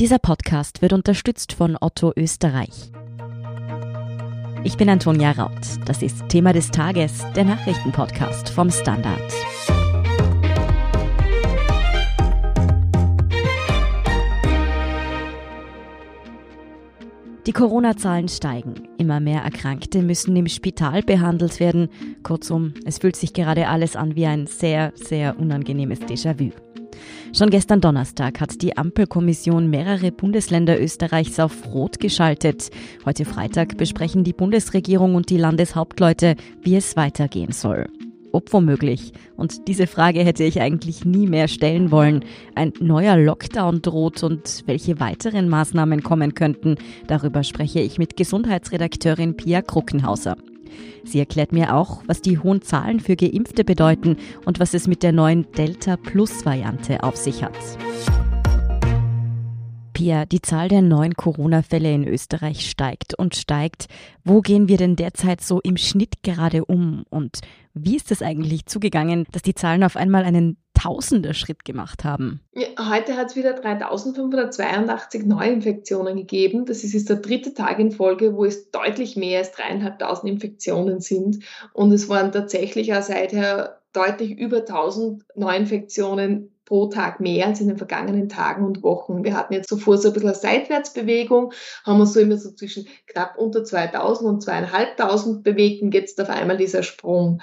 Dieser Podcast wird unterstützt von Otto Österreich. Ich bin Antonia Raut. Das ist Thema des Tages, der Nachrichtenpodcast vom Standard. Die Corona-Zahlen steigen. Immer mehr Erkrankte müssen im Spital behandelt werden. Kurzum, es fühlt sich gerade alles an wie ein sehr, sehr unangenehmes Déjà-vu. Schon gestern Donnerstag hat die Ampelkommission mehrere Bundesländer Österreichs auf Rot geschaltet. Heute Freitag besprechen die Bundesregierung und die Landeshauptleute, wie es weitergehen soll. Ob womöglich, und diese Frage hätte ich eigentlich nie mehr stellen wollen, ein neuer Lockdown droht und welche weiteren Maßnahmen kommen könnten, darüber spreche ich mit Gesundheitsredakteurin Pia Kruckenhauser. Sie erklärt mir auch, was die hohen Zahlen für Geimpfte bedeuten und was es mit der neuen Delta-Plus-Variante auf sich hat. Pia, die Zahl der neuen Corona-Fälle in Österreich steigt und steigt. Wo gehen wir denn derzeit so im Schnitt gerade um? Und wie ist es eigentlich zugegangen, dass die Zahlen auf einmal einen Tausender Schritt gemacht haben. Heute hat es wieder 3582 Neuinfektionen gegeben. Das ist jetzt der dritte Tag in Folge, wo es deutlich mehr als dreieinhalbtausend Infektionen sind. Und es waren tatsächlich auch seither deutlich über 1000 Neuinfektionen pro Tag mehr als in den vergangenen Tagen und Wochen. Wir hatten jetzt zuvor so ein bisschen eine Seitwärtsbewegung, haben uns so immer so zwischen knapp unter 2000 und 2500 bewegt und jetzt auf einmal dieser Sprung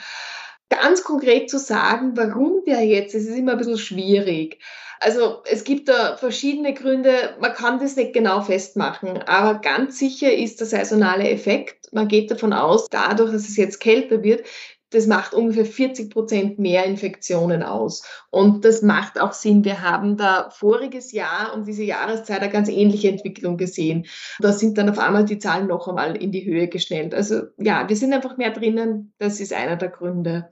ganz konkret zu sagen, warum der jetzt, es ist immer ein bisschen schwierig. Also es gibt da verschiedene Gründe, man kann das nicht genau festmachen, aber ganz sicher ist der saisonale Effekt. Man geht davon aus, dadurch, dass es jetzt kälter wird, das macht ungefähr 40 Prozent mehr Infektionen aus. Und das macht auch Sinn. Wir haben da voriges Jahr um diese Jahreszeit eine ganz ähnliche Entwicklung gesehen. Da sind dann auf einmal die Zahlen noch einmal in die Höhe geschnellt. Also ja, wir sind einfach mehr drinnen. Das ist einer der Gründe.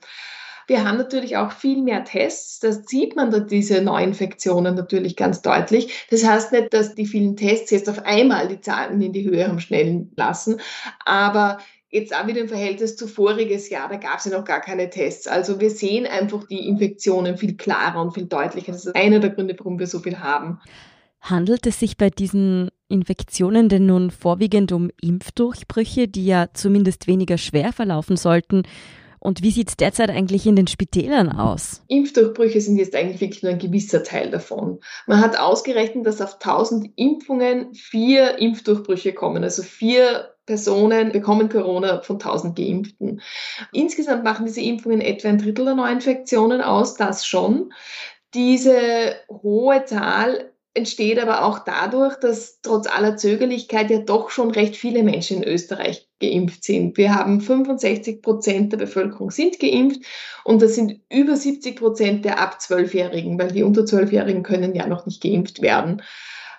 Wir haben natürlich auch viel mehr Tests. Das sieht man da diese Neuinfektionen natürlich ganz deutlich. Das heißt nicht, dass die vielen Tests jetzt auf einmal die Zahlen in die Höhe haben schnellen lassen, aber Jetzt auch wieder im Verhältnis zu voriges Jahr, da gab es ja noch gar keine Tests. Also wir sehen einfach die Infektionen viel klarer und viel deutlicher. Das ist einer der Gründe, warum wir so viel haben. Handelt es sich bei diesen Infektionen denn nun vorwiegend um Impfdurchbrüche, die ja zumindest weniger schwer verlaufen sollten? Und wie sieht es derzeit eigentlich in den Spitälern aus? Impfdurchbrüche sind jetzt eigentlich wirklich nur ein gewisser Teil davon. Man hat ausgerechnet, dass auf 1000 Impfungen vier Impfdurchbrüche kommen, also vier Personen bekommen Corona von 1000 Geimpften. Insgesamt machen diese Impfungen etwa ein Drittel der Neuinfektionen aus, das schon. Diese hohe Zahl entsteht aber auch dadurch, dass trotz aller Zögerlichkeit ja doch schon recht viele Menschen in Österreich geimpft sind. Wir haben 65 Prozent der Bevölkerung sind geimpft und das sind über 70 Prozent der ab 12-Jährigen, weil die unter 12-Jährigen können ja noch nicht geimpft werden.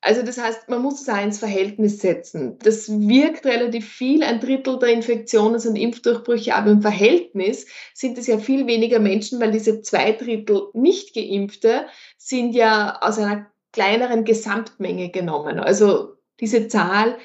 Also das heißt, man muss es auch ins Verhältnis setzen. Das wirkt relativ viel, ein Drittel der Infektionen sind Impfdurchbrüche, aber im Verhältnis sind es ja viel weniger Menschen, weil diese zwei Drittel nicht geimpfte sind ja aus einer kleineren Gesamtmenge genommen. Also diese Zahl,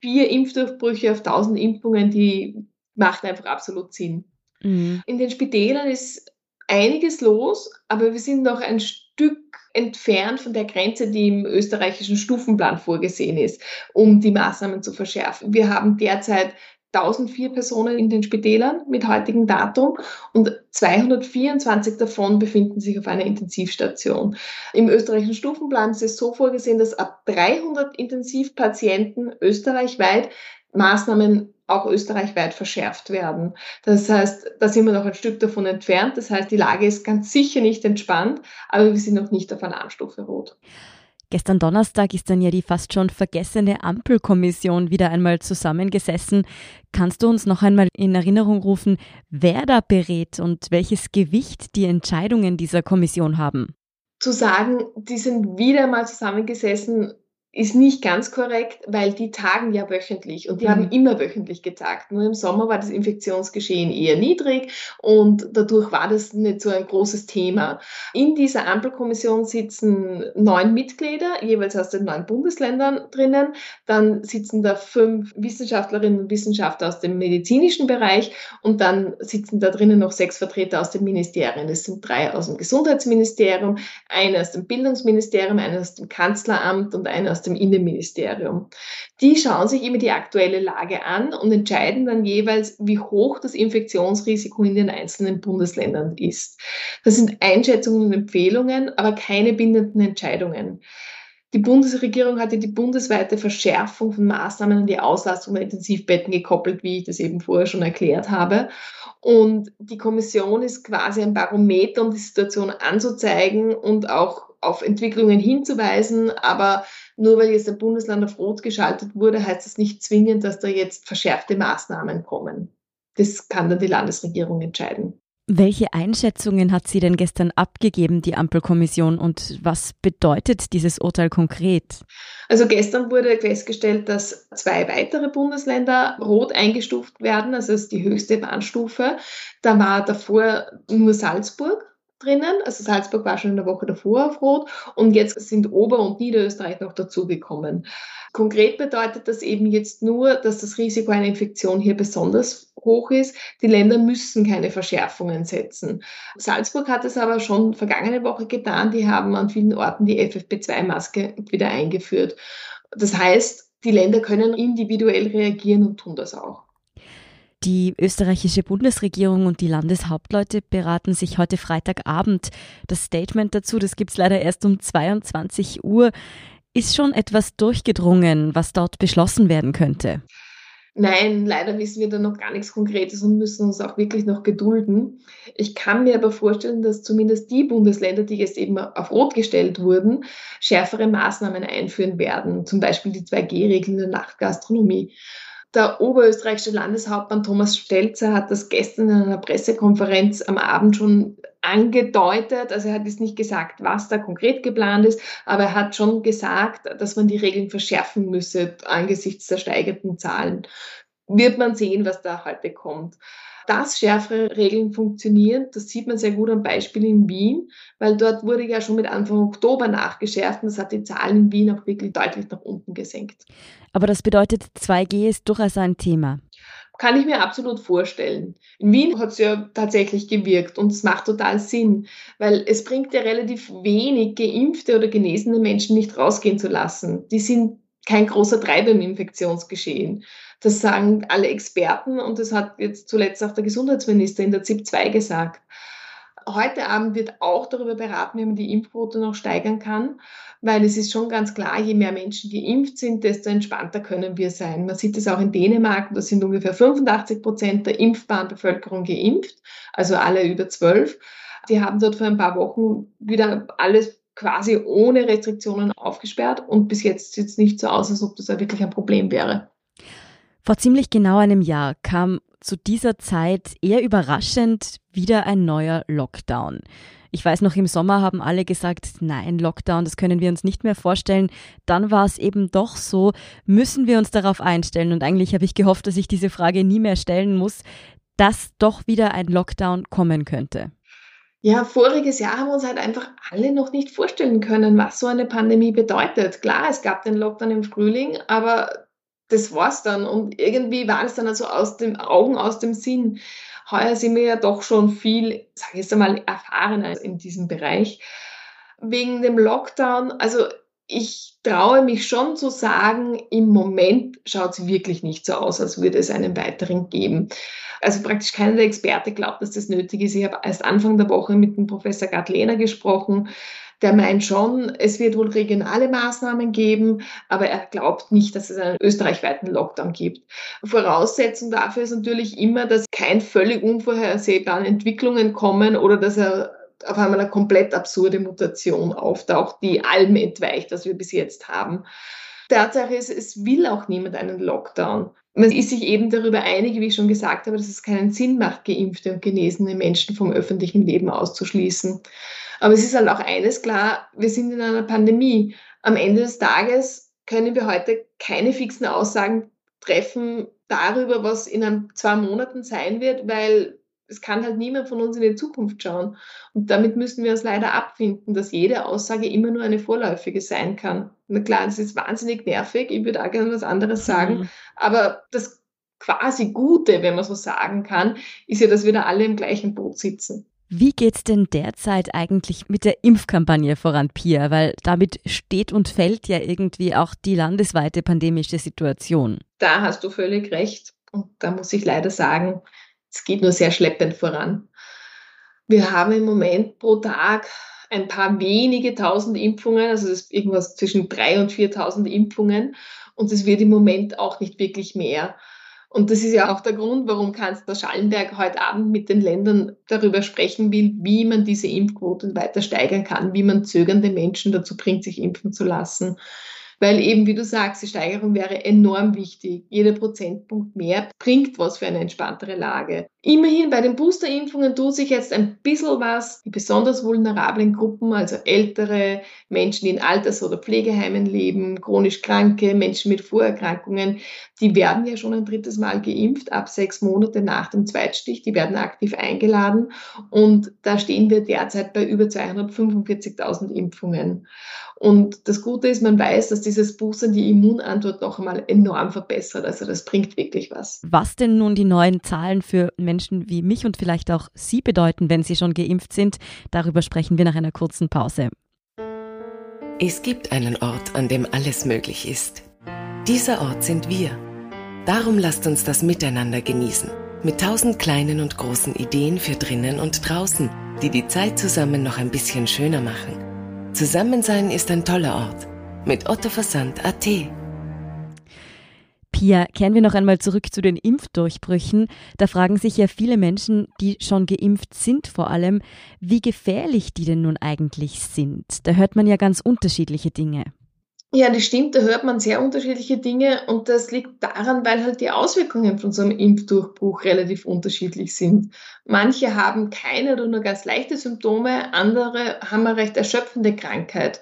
vier Impfdurchbrüche auf 1000 Impfungen, die macht einfach absolut Sinn. Mhm. In den Spitälern ist einiges los, aber wir sind noch ein Stück entfernt von der Grenze, die im österreichischen Stufenplan vorgesehen ist, um die Maßnahmen zu verschärfen. Wir haben derzeit 1004 Personen in den Spitälern mit heutigem Datum und 224 davon befinden sich auf einer Intensivstation. Im österreichischen Stufenplan ist es so vorgesehen, dass ab 300 Intensivpatienten österreichweit Maßnahmen auch österreichweit verschärft werden. Das heißt, da sind wir noch ein Stück davon entfernt. Das heißt, die Lage ist ganz sicher nicht entspannt, aber wir sind noch nicht auf Alarmstufe Rot. Gestern Donnerstag ist dann ja die fast schon vergessene Ampelkommission wieder einmal zusammengesessen. Kannst du uns noch einmal in Erinnerung rufen, wer da berät und welches Gewicht die Entscheidungen dieser Kommission haben? Zu sagen, die sind wieder mal zusammengesessen, ist nicht ganz korrekt, weil die tagen ja wöchentlich und die mhm. haben immer wöchentlich getagt. Nur im Sommer war das Infektionsgeschehen eher niedrig und dadurch war das nicht so ein großes Thema. In dieser Ampelkommission sitzen neun Mitglieder, jeweils aus den neun Bundesländern drinnen. Dann sitzen da fünf Wissenschaftlerinnen und Wissenschaftler aus dem medizinischen Bereich und dann sitzen da drinnen noch sechs Vertreter aus den Ministerien. Es sind drei aus dem Gesundheitsministerium, einer aus dem Bildungsministerium, einer aus dem Kanzleramt und einer aus dem Innenministerium. Die schauen sich immer die aktuelle Lage an und entscheiden dann jeweils, wie hoch das Infektionsrisiko in den einzelnen Bundesländern ist. Das sind Einschätzungen und Empfehlungen, aber keine bindenden Entscheidungen. Die Bundesregierung hatte die bundesweite Verschärfung von Maßnahmen an die Auslastung der Intensivbetten gekoppelt, wie ich das eben vorher schon erklärt habe. Und die Kommission ist quasi ein Barometer, um die Situation anzuzeigen und auch auf Entwicklungen hinzuweisen. Aber nur weil jetzt ein Bundesland auf Rot geschaltet wurde, heißt das nicht zwingend, dass da jetzt verschärfte Maßnahmen kommen. Das kann dann die Landesregierung entscheiden. Welche Einschätzungen hat sie denn gestern abgegeben, die Ampelkommission, und was bedeutet dieses Urteil konkret? Also gestern wurde festgestellt, dass zwei weitere Bundesländer rot eingestuft werden, also das ist die höchste Warnstufe. Da war davor nur Salzburg drinnen. Also Salzburg war schon in der Woche davor auf Rot und jetzt sind Ober- und Niederösterreich noch dazugekommen. Konkret bedeutet das eben jetzt nur, dass das Risiko einer Infektion hier besonders hoch ist. Die Länder müssen keine Verschärfungen setzen. Salzburg hat es aber schon vergangene Woche getan. Die haben an vielen Orten die FFP2-Maske wieder eingeführt. Das heißt, die Länder können individuell reagieren und tun das auch. Die österreichische Bundesregierung und die Landeshauptleute beraten sich heute Freitagabend. Das Statement dazu, das gibt es leider erst um 22 Uhr. Ist schon etwas durchgedrungen, was dort beschlossen werden könnte? Nein, leider wissen wir da noch gar nichts Konkretes und müssen uns auch wirklich noch gedulden. Ich kann mir aber vorstellen, dass zumindest die Bundesländer, die jetzt eben auf Rot gestellt wurden, schärfere Maßnahmen einführen werden, zum Beispiel die 2G-Regeln der Nachtgastronomie. Der oberösterreichische Landeshauptmann Thomas Stelzer hat das gestern in einer Pressekonferenz am Abend schon angedeutet. Also er hat jetzt nicht gesagt, was da konkret geplant ist, aber er hat schon gesagt, dass man die Regeln verschärfen müsse angesichts der steigenden Zahlen. Wird man sehen, was da heute kommt. Dass schärfere Regeln funktionieren, das sieht man sehr gut am Beispiel in Wien, weil dort wurde ja schon mit Anfang Oktober nachgeschärft und das hat die Zahlen in Wien auch wirklich deutlich nach unten gesenkt. Aber das bedeutet, 2G ist durchaus ein Thema. Kann ich mir absolut vorstellen. In Wien hat es ja tatsächlich gewirkt und es macht total Sinn, weil es bringt ja relativ wenig geimpfte oder genesene Menschen nicht rausgehen zu lassen. Die sind kein großer Treiber im Infektionsgeschehen. Das sagen alle Experten und das hat jetzt zuletzt auch der Gesundheitsminister in der ZIP 2 gesagt. Heute Abend wird auch darüber beraten, wie man die Impfquote noch steigern kann, weil es ist schon ganz klar, je mehr Menschen geimpft sind, desto entspannter können wir sein. Man sieht es auch in Dänemark, da sind ungefähr 85 Prozent der impfbaren Bevölkerung geimpft, also alle über zwölf. Die haben dort vor ein paar Wochen wieder alles quasi ohne Restriktionen aufgesperrt und bis jetzt sieht es nicht so aus, als ob das ja wirklich ein Problem wäre. Vor ziemlich genau einem Jahr kam zu dieser Zeit eher überraschend wieder ein neuer Lockdown. Ich weiß noch, im Sommer haben alle gesagt, nein, Lockdown, das können wir uns nicht mehr vorstellen. Dann war es eben doch so, müssen wir uns darauf einstellen. Und eigentlich habe ich gehofft, dass ich diese Frage nie mehr stellen muss, dass doch wieder ein Lockdown kommen könnte. Ja, voriges Jahr haben wir uns halt einfach alle noch nicht vorstellen können, was so eine Pandemie bedeutet. Klar, es gab den Lockdown im Frühling, aber das war's dann. Und irgendwie war es dann also aus den Augen, aus dem Sinn. Heuer sind wir ja doch schon viel, sage ich jetzt einmal, erfahrener in diesem Bereich. Wegen dem Lockdown, also ich traue mich schon zu sagen, im Moment schaut es wirklich nicht so aus, als würde es einen weiteren geben. Also praktisch keiner der Experten glaubt, dass das nötig ist. Ich habe erst Anfang der Woche mit dem Professor Gerd Lehner gesprochen, der meint schon, es wird wohl regionale Maßnahmen geben, aber er glaubt nicht, dass es einen österreichweiten Lockdown gibt. Voraussetzung dafür ist natürlich immer, dass kein völlig unvorhersehbare Entwicklungen kommen oder dass er auf einmal eine komplett absurde Mutation auftaucht, die allem entweicht, was wir bis jetzt haben. Tatsache ist, es will auch niemand einen Lockdown. Man ist sich eben darüber einig, wie ich schon gesagt habe, dass es keinen Sinn macht, geimpfte und genesene Menschen vom öffentlichen Leben auszuschließen. Aber es ist halt auch eines klar, wir sind in einer Pandemie. Am Ende des Tages können wir heute keine fixen Aussagen treffen darüber, was in ein, zwei Monaten sein wird, weil es kann halt niemand von uns in die Zukunft schauen. Und damit müssen wir uns leider abfinden, dass jede Aussage immer nur eine vorläufige sein kann. Na klar, das ist wahnsinnig nervig, ich würde auch gerne was anderes sagen, mhm. aber das quasi Gute, wenn man so sagen kann, ist ja, dass wir da alle im gleichen Boot sitzen. Wie geht's denn derzeit eigentlich mit der Impfkampagne voran, Pia? Weil damit steht und fällt ja irgendwie auch die landesweite pandemische Situation. Da hast du völlig recht. Und da muss ich leider sagen, es geht nur sehr schleppend voran. Wir haben im Moment pro Tag ein paar wenige tausend Impfungen, also das ist irgendwas zwischen 3.000 und 4.000 Impfungen. Und es wird im Moment auch nicht wirklich mehr. Und das ist ja auch der Grund, warum Kanzler Schallenberg heute Abend mit den Ländern darüber sprechen will, wie man diese Impfquote weiter steigern kann, wie man zögernde Menschen dazu bringt, sich impfen zu lassen weil eben, wie du sagst, die Steigerung wäre enorm wichtig. Jeder Prozentpunkt mehr bringt was für eine entspanntere Lage. Immerhin bei den Boosterimpfungen tut sich jetzt ein bisschen was. Die besonders vulnerablen Gruppen, also ältere Menschen, die in Alters- oder Pflegeheimen leben, chronisch Kranke, Menschen mit Vorerkrankungen, die werden ja schon ein drittes Mal geimpft, ab sechs Monate nach dem Zweitstich. Die werden aktiv eingeladen und da stehen wir derzeit bei über 245.000 Impfungen. Und das Gute ist, man weiß, dass dieses Boostern die Immunantwort noch einmal enorm verbessert. Also das bringt wirklich was. Was denn nun die neuen Zahlen für Menschen wie mich und vielleicht auch Sie bedeuten, wenn Sie schon geimpft sind, darüber sprechen wir nach einer kurzen Pause. Es gibt einen Ort, an dem alles möglich ist. Dieser Ort sind wir. Darum lasst uns das miteinander genießen. Mit tausend kleinen und großen Ideen für drinnen und draußen, die die Zeit zusammen noch ein bisschen schöner machen. Zusammensein ist ein toller Ort. Mit Otto Versand AT. Pia, kehren wir noch einmal zurück zu den Impfdurchbrüchen. Da fragen sich ja viele Menschen, die schon geimpft sind vor allem, wie gefährlich die denn nun eigentlich sind. Da hört man ja ganz unterschiedliche Dinge. Ja, das stimmt, da hört man sehr unterschiedliche Dinge und das liegt daran, weil halt die Auswirkungen von so einem Impfdurchbruch relativ unterschiedlich sind. Manche haben keine oder nur ganz leichte Symptome, andere haben eine recht erschöpfende Krankheit.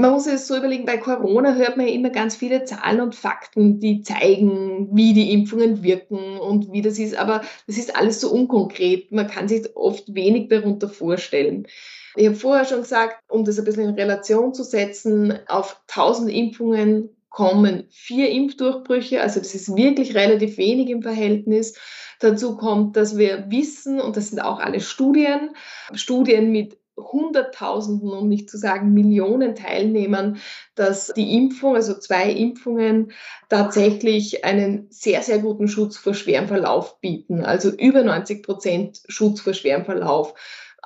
Man muss es so überlegen, bei Corona hört man ja immer ganz viele Zahlen und Fakten, die zeigen, wie die Impfungen wirken und wie das ist, aber das ist alles so unkonkret. Man kann sich oft wenig darunter vorstellen. Ich habe vorher schon gesagt, um das ein bisschen in Relation zu setzen, auf 1000 Impfungen kommen vier Impfdurchbrüche, also das ist wirklich relativ wenig im Verhältnis. Dazu kommt, dass wir wissen, und das sind auch alle Studien, Studien mit Hunderttausenden, um nicht zu sagen Millionen Teilnehmern, dass die Impfung, also zwei Impfungen, tatsächlich einen sehr, sehr guten Schutz vor schwerem Verlauf bieten. Also über 90 Prozent Schutz vor schwerem Verlauf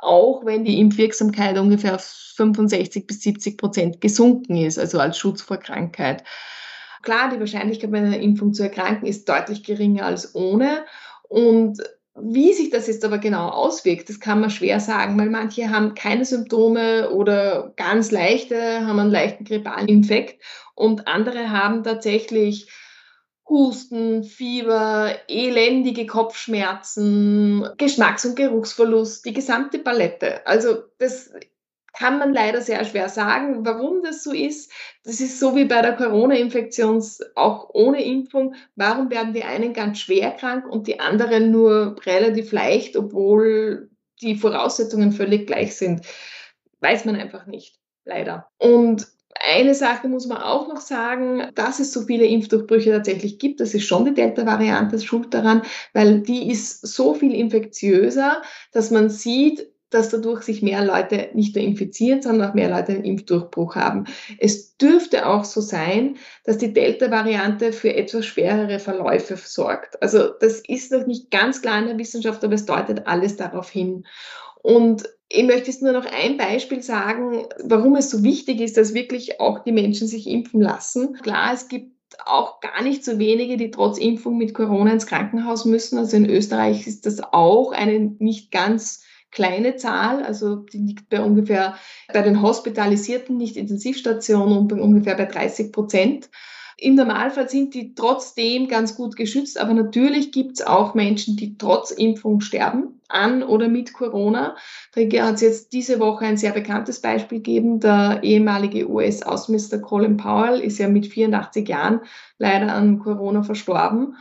auch wenn die Impfwirksamkeit ungefähr auf 65 bis 70 Prozent gesunken ist, also als Schutz vor Krankheit. Klar, die Wahrscheinlichkeit bei einer Impfung zu erkranken ist deutlich geringer als ohne. Und wie sich das jetzt aber genau auswirkt, das kann man schwer sagen, weil manche haben keine Symptome oder ganz leichte, haben einen leichten grippalen Infekt und andere haben tatsächlich Husten, Fieber, elendige Kopfschmerzen, Geschmacks- und Geruchsverlust, die gesamte Palette. Also das kann man leider sehr schwer sagen, warum das so ist. Das ist so wie bei der Corona-Infektion, auch ohne Impfung. Warum werden die einen ganz schwer krank und die anderen nur relativ leicht, obwohl die Voraussetzungen völlig gleich sind? Weiß man einfach nicht, leider. Und eine Sache muss man auch noch sagen, dass es so viele Impfdurchbrüche tatsächlich gibt, das ist schon die Delta-Variante schuld daran, weil die ist so viel infektiöser, dass man sieht, dass dadurch sich mehr Leute nicht nur infizieren, sondern auch mehr Leute einen Impfdurchbruch haben. Es dürfte auch so sein, dass die Delta-Variante für etwas schwerere Verläufe sorgt. Also das ist noch nicht ganz klar in der Wissenschaft, aber es deutet alles darauf hin. Und ich möchte jetzt nur noch ein Beispiel sagen, warum es so wichtig ist, dass wirklich auch die Menschen sich impfen lassen. Klar, es gibt auch gar nicht so wenige, die trotz Impfung mit Corona ins Krankenhaus müssen. Also in Österreich ist das auch eine nicht ganz kleine Zahl, also die liegt bei ungefähr bei den hospitalisierten Nicht-Intensivstationen ungefähr bei 30 Prozent. Im Normalfall sind die trotzdem ganz gut geschützt, aber natürlich gibt es auch Menschen, die trotz Impfung sterben, an oder mit Corona. Da hat es jetzt diese Woche ein sehr bekanntes Beispiel gegeben. Der ehemalige US-Außenminister Colin Powell ist ja mit 84 Jahren leider an Corona verstorben.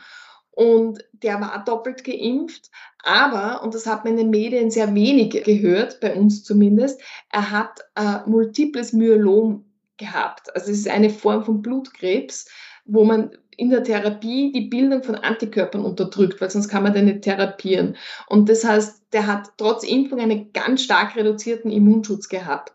Und der war doppelt geimpft, aber, und das hat man in den Medien sehr wenig gehört, bei uns zumindest, er hat äh, multiples Myelom gehabt. Also es ist eine Form von Blutkrebs, wo man in der Therapie die Bildung von Antikörpern unterdrückt, weil sonst kann man den nicht therapieren. Und das heißt, der hat trotz Impfung einen ganz stark reduzierten Immunschutz gehabt.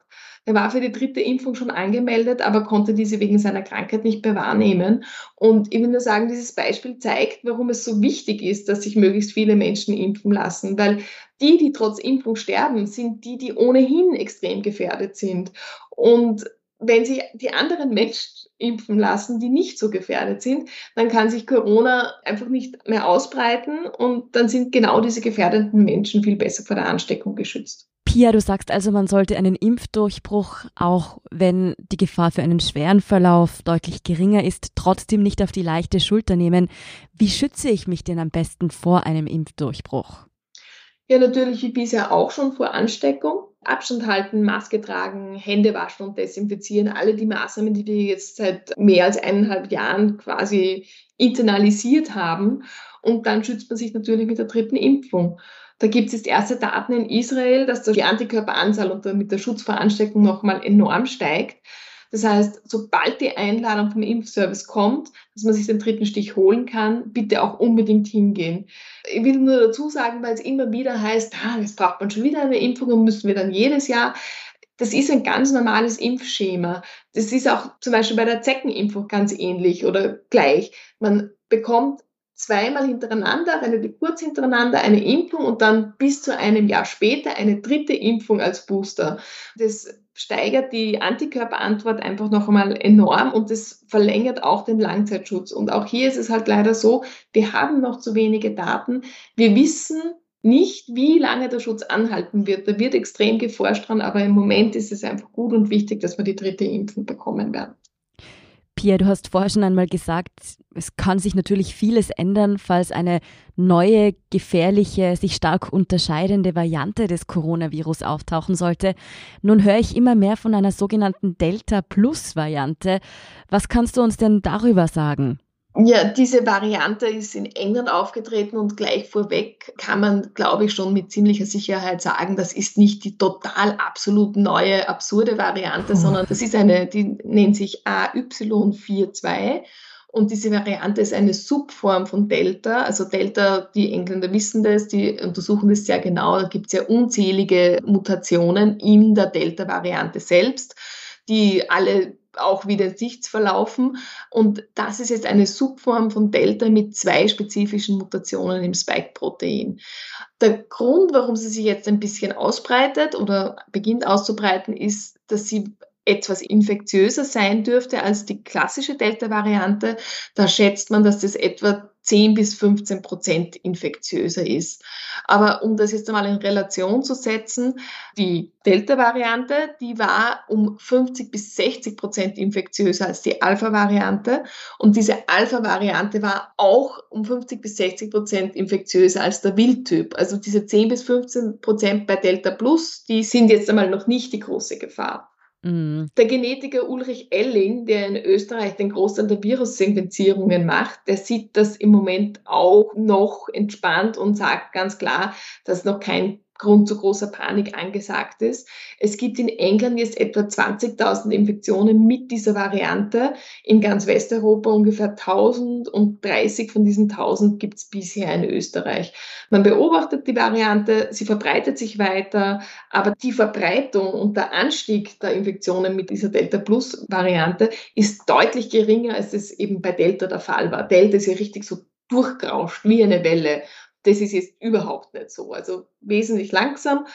Er war für die dritte Impfung schon angemeldet, aber konnte diese wegen seiner Krankheit nicht mehr wahrnehmen. Und ich will nur sagen, dieses Beispiel zeigt, warum es so wichtig ist, dass sich möglichst viele Menschen impfen lassen, weil die, die trotz Impfung sterben, sind die, die ohnehin extrem gefährdet sind. Und wenn sich die anderen Menschen impfen lassen, die nicht so gefährdet sind, dann kann sich Corona einfach nicht mehr ausbreiten und dann sind genau diese gefährdeten Menschen viel besser vor der Ansteckung geschützt. Pia, du sagst also, man sollte einen Impfdurchbruch, auch wenn die Gefahr für einen schweren Verlauf deutlich geringer ist, trotzdem nicht auf die leichte Schulter nehmen. Wie schütze ich mich denn am besten vor einem Impfdurchbruch? Ja, natürlich wie bisher auch schon vor Ansteckung. Abstand halten, Maske tragen, Hände waschen und desinfizieren. Alle die Maßnahmen, die wir jetzt seit mehr als eineinhalb Jahren quasi internalisiert haben. Und dann schützt man sich natürlich mit der dritten Impfung. Da gibt es jetzt erste Daten in Israel, dass die Antikörperanzahl und damit der Schutz vor Ansteckung nochmal enorm steigt. Das heißt, sobald die Einladung vom Impfservice kommt, dass man sich den dritten Stich holen kann, bitte auch unbedingt hingehen. Ich will nur dazu sagen, weil es immer wieder heißt, ah, jetzt braucht man schon wieder eine Impfung und müssen wir dann jedes Jahr. Das ist ein ganz normales Impfschema. Das ist auch zum Beispiel bei der Zeckenimpfung ganz ähnlich oder gleich. Man bekommt zweimal hintereinander, relativ kurz hintereinander eine Impfung und dann bis zu einem Jahr später eine dritte Impfung als Booster. Das steigert die Antikörperantwort einfach noch einmal enorm und das verlängert auch den Langzeitschutz. Und auch hier ist es halt leider so, wir haben noch zu wenige Daten. Wir wissen nicht, wie lange der Schutz anhalten wird. Da wird extrem geforscht dran, aber im Moment ist es einfach gut und wichtig, dass wir die dritte Impfung bekommen werden. Pia, du hast vorher schon einmal gesagt, es kann sich natürlich vieles ändern, falls eine neue, gefährliche, sich stark unterscheidende Variante des Coronavirus auftauchen sollte. Nun höre ich immer mehr von einer sogenannten Delta-Plus-Variante. Was kannst du uns denn darüber sagen? Ja, diese Variante ist in England aufgetreten und gleich vorweg kann man, glaube ich, schon mit ziemlicher Sicherheit sagen, das ist nicht die total absolut neue, absurde Variante, oh. sondern das ist eine, die nennt sich AY42 und diese Variante ist eine Subform von Delta. Also Delta, die Engländer wissen das, die untersuchen das sehr genau. Da gibt es ja unzählige Mutationen in der Delta-Variante selbst, die alle auch wieder nichts verlaufen. Und das ist jetzt eine Subform von Delta mit zwei spezifischen Mutationen im Spike-Protein. Der Grund, warum sie sich jetzt ein bisschen ausbreitet oder beginnt auszubreiten, ist, dass sie etwas infektiöser sein dürfte als die klassische Delta-Variante. Da schätzt man, dass das etwa 10 bis 15 Prozent infektiöser ist. Aber um das jetzt einmal in Relation zu setzen, die Delta-Variante, die war um 50 bis 60 Prozent infektiöser als die Alpha-Variante. Und diese Alpha-Variante war auch um 50 bis 60 Prozent infektiöser als der Wildtyp. Also diese 10 bis 15 Prozent bei Delta Plus, die sind jetzt einmal noch nicht die große Gefahr. Mhm. Der Genetiker Ulrich Elling, der in Österreich den Großteil der Virussequenzierungen macht, der sieht das im Moment auch noch entspannt und sagt ganz klar, dass noch kein Grund zu großer Panik angesagt ist. Es gibt in England jetzt etwa 20.000 Infektionen mit dieser Variante. In ganz Westeuropa ungefähr 1000 und 30 von diesen 1000 gibt es bisher in Österreich. Man beobachtet die Variante, sie verbreitet sich weiter, aber die Verbreitung und der Anstieg der Infektionen mit dieser Delta Plus Variante ist deutlich geringer, als es eben bei Delta der Fall war. Delta ist ja richtig so durchgerauscht wie eine Welle das ist jetzt überhaupt nicht so. Also wesentlich langsam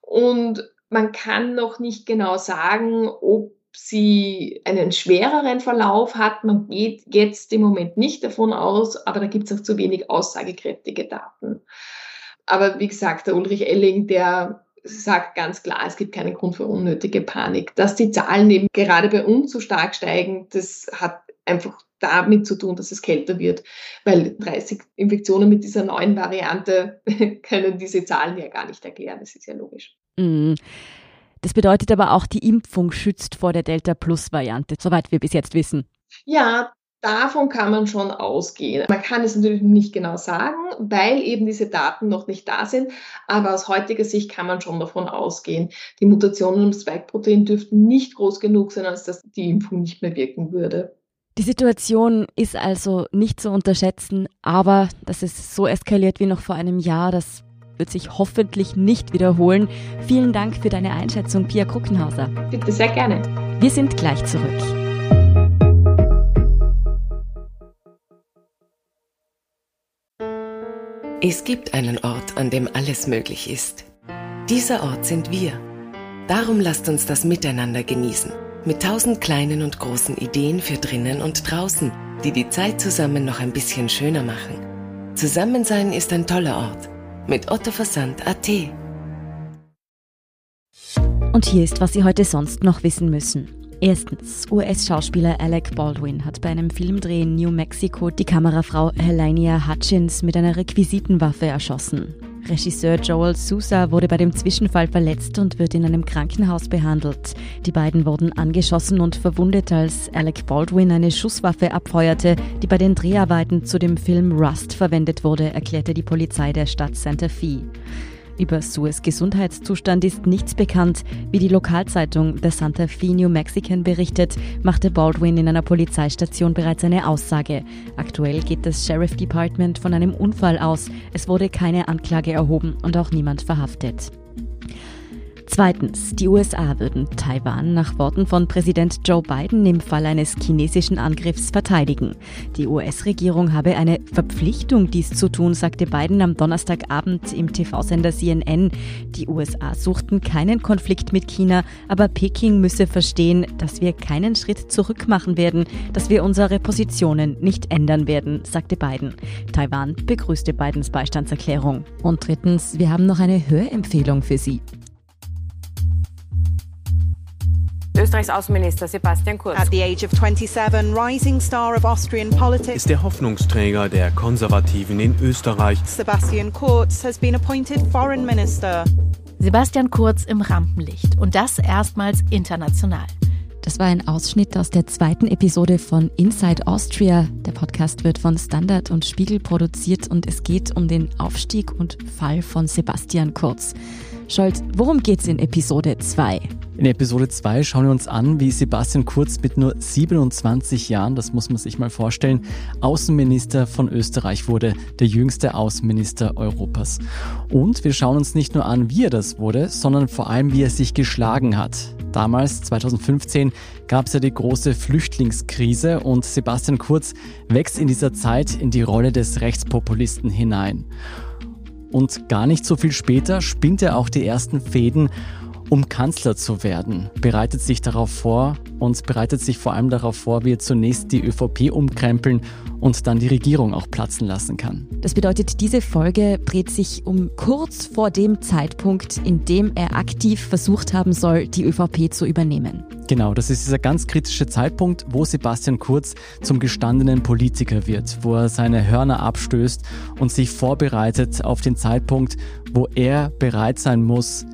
und man kann noch nicht genau sagen, ob sie einen schwereren Verlauf hat. Man geht jetzt im Moment nicht davon aus, aber da gibt es auch zu wenig aussagekräftige Daten. Aber wie gesagt, der Ulrich Elling, der sagt ganz klar, es gibt keinen Grund für unnötige Panik. Dass die Zahlen eben gerade bei uns so stark steigen, das hat einfach damit zu tun, dass es kälter wird, weil 30 Infektionen mit dieser neuen Variante können diese Zahlen ja gar nicht erklären. Das ist ja logisch. Mm. Das bedeutet aber auch, die Impfung schützt vor der Delta-Plus-Variante, soweit wir bis jetzt wissen. Ja, davon kann man schon ausgehen. Man kann es natürlich nicht genau sagen, weil eben diese Daten noch nicht da sind. Aber aus heutiger Sicht kann man schon davon ausgehen, die Mutationen im Spike-Protein dürften nicht groß genug sein, als dass die Impfung nicht mehr wirken würde. Die Situation ist also nicht zu unterschätzen, aber dass es so eskaliert wie noch vor einem Jahr, das wird sich hoffentlich nicht wiederholen. Vielen Dank für deine Einschätzung, Pia Kruckenhauser. Bitte sehr gerne. Wir sind gleich zurück. Es gibt einen Ort, an dem alles möglich ist. Dieser Ort sind wir. Darum lasst uns das miteinander genießen. Mit tausend kleinen und großen Ideen für drinnen und draußen, die die Zeit zusammen noch ein bisschen schöner machen. Zusammensein ist ein toller Ort. Mit Otto Versand AT. Und hier ist, was Sie heute sonst noch wissen müssen. Erstens, US-Schauspieler Alec Baldwin hat bei einem Filmdreh in New Mexico die Kamerafrau Helenia Hutchins mit einer Requisitenwaffe erschossen. Regisseur Joel Sousa wurde bei dem Zwischenfall verletzt und wird in einem Krankenhaus behandelt. Die beiden wurden angeschossen und verwundet, als Alec Baldwin eine Schusswaffe abfeuerte, die bei den Dreharbeiten zu dem Film Rust verwendet wurde, erklärte die Polizei der Stadt Santa Fe. Über Sues Gesundheitszustand ist nichts bekannt. Wie die Lokalzeitung The Santa Fe New Mexican berichtet, machte Baldwin in einer Polizeistation bereits eine Aussage. Aktuell geht das Sheriff Department von einem Unfall aus. Es wurde keine Anklage erhoben und auch niemand verhaftet. Zweitens, die USA würden Taiwan nach Worten von Präsident Joe Biden im Fall eines chinesischen Angriffs verteidigen. Die US-Regierung habe eine Verpflichtung, dies zu tun, sagte Biden am Donnerstagabend im TV-Sender CNN. Die USA suchten keinen Konflikt mit China, aber Peking müsse verstehen, dass wir keinen Schritt zurück machen werden, dass wir unsere Positionen nicht ändern werden, sagte Biden. Taiwan begrüßte Bidens Beistandserklärung. Und drittens, wir haben noch eine Hörempfehlung für Sie. Österreichs Außenminister Sebastian Kurz. At the age of 27, rising star of Austrian politics. Ist der Hoffnungsträger der Konservativen in Österreich. Sebastian Kurz has been appointed foreign minister. Sebastian Kurz im Rampenlicht und das erstmals international. Das war ein Ausschnitt aus der zweiten Episode von Inside Austria. Der Podcast wird von Standard und Spiegel produziert und es geht um den Aufstieg und Fall von Sebastian Kurz. Scholz, worum geht's in Episode 2? In Episode 2 schauen wir uns an, wie Sebastian Kurz mit nur 27 Jahren, das muss man sich mal vorstellen, Außenminister von Österreich wurde, der jüngste Außenminister Europas. Und wir schauen uns nicht nur an, wie er das wurde, sondern vor allem, wie er sich geschlagen hat. Damals, 2015, gab es ja die große Flüchtlingskrise und Sebastian Kurz wächst in dieser Zeit in die Rolle des Rechtspopulisten hinein. Und gar nicht so viel später spinnt er auch die ersten Fäden, um Kanzler zu werden, bereitet sich darauf vor und bereitet sich vor allem darauf vor, wie er zunächst die ÖVP umkrempeln und dann die Regierung auch platzen lassen kann. Das bedeutet, diese Folge dreht sich um kurz vor dem Zeitpunkt, in dem er aktiv versucht haben soll, die ÖVP zu übernehmen. Genau, das ist dieser ganz kritische Zeitpunkt, wo Sebastian Kurz zum gestandenen Politiker wird, wo er seine Hörner abstößt und sich vorbereitet auf den Zeitpunkt, wo er bereit sein muss,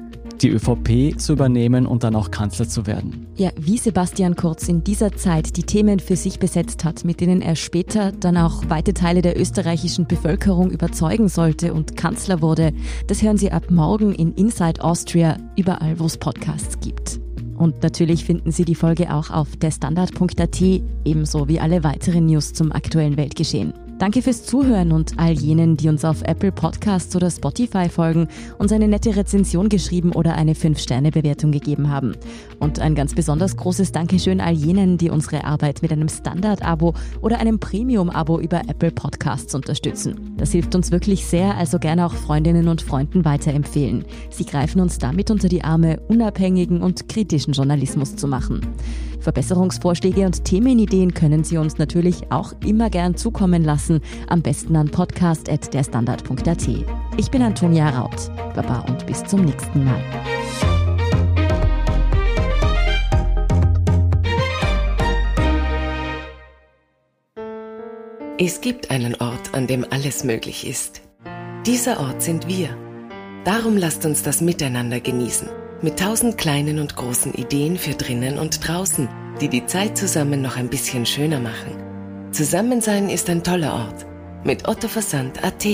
die ÖVP zu übernehmen und dann auch Kanzler zu werden. Ja, wie Sebastian Kurz in dieser Zeit die Themen für sich besetzt hat, mit denen er später dann auch weite Teile der österreichischen Bevölkerung überzeugen sollte und Kanzler wurde, das hören Sie ab morgen in Inside Austria, überall wo es Podcasts gibt. Und natürlich finden Sie die Folge auch auf derstandard.at, ebenso wie alle weiteren News zum aktuellen Weltgeschehen. Danke fürs Zuhören und all jenen, die uns auf Apple Podcasts oder Spotify folgen, uns eine nette Rezension geschrieben oder eine 5-Sterne-Bewertung gegeben haben. Und ein ganz besonders großes Dankeschön all jenen, die unsere Arbeit mit einem Standard-Abo oder einem Premium-Abo über Apple Podcasts unterstützen. Das hilft uns wirklich sehr, also gerne auch Freundinnen und Freunden weiterempfehlen. Sie greifen uns damit unter die Arme, unabhängigen und kritischen Journalismus zu machen. Verbesserungsvorschläge und Themenideen können Sie uns natürlich auch immer gern zukommen lassen, am besten an podcast.derstandard.at. Ich bin Antonia Raut. Baba und bis zum nächsten Mal. Es gibt einen Ort, an dem alles möglich ist. Dieser Ort sind wir. Darum lasst uns das miteinander genießen. Mit tausend kleinen und großen Ideen für drinnen und draußen, die die Zeit zusammen noch ein bisschen schöner machen. Zusammensein ist ein toller Ort. Mit Otto Versand AT.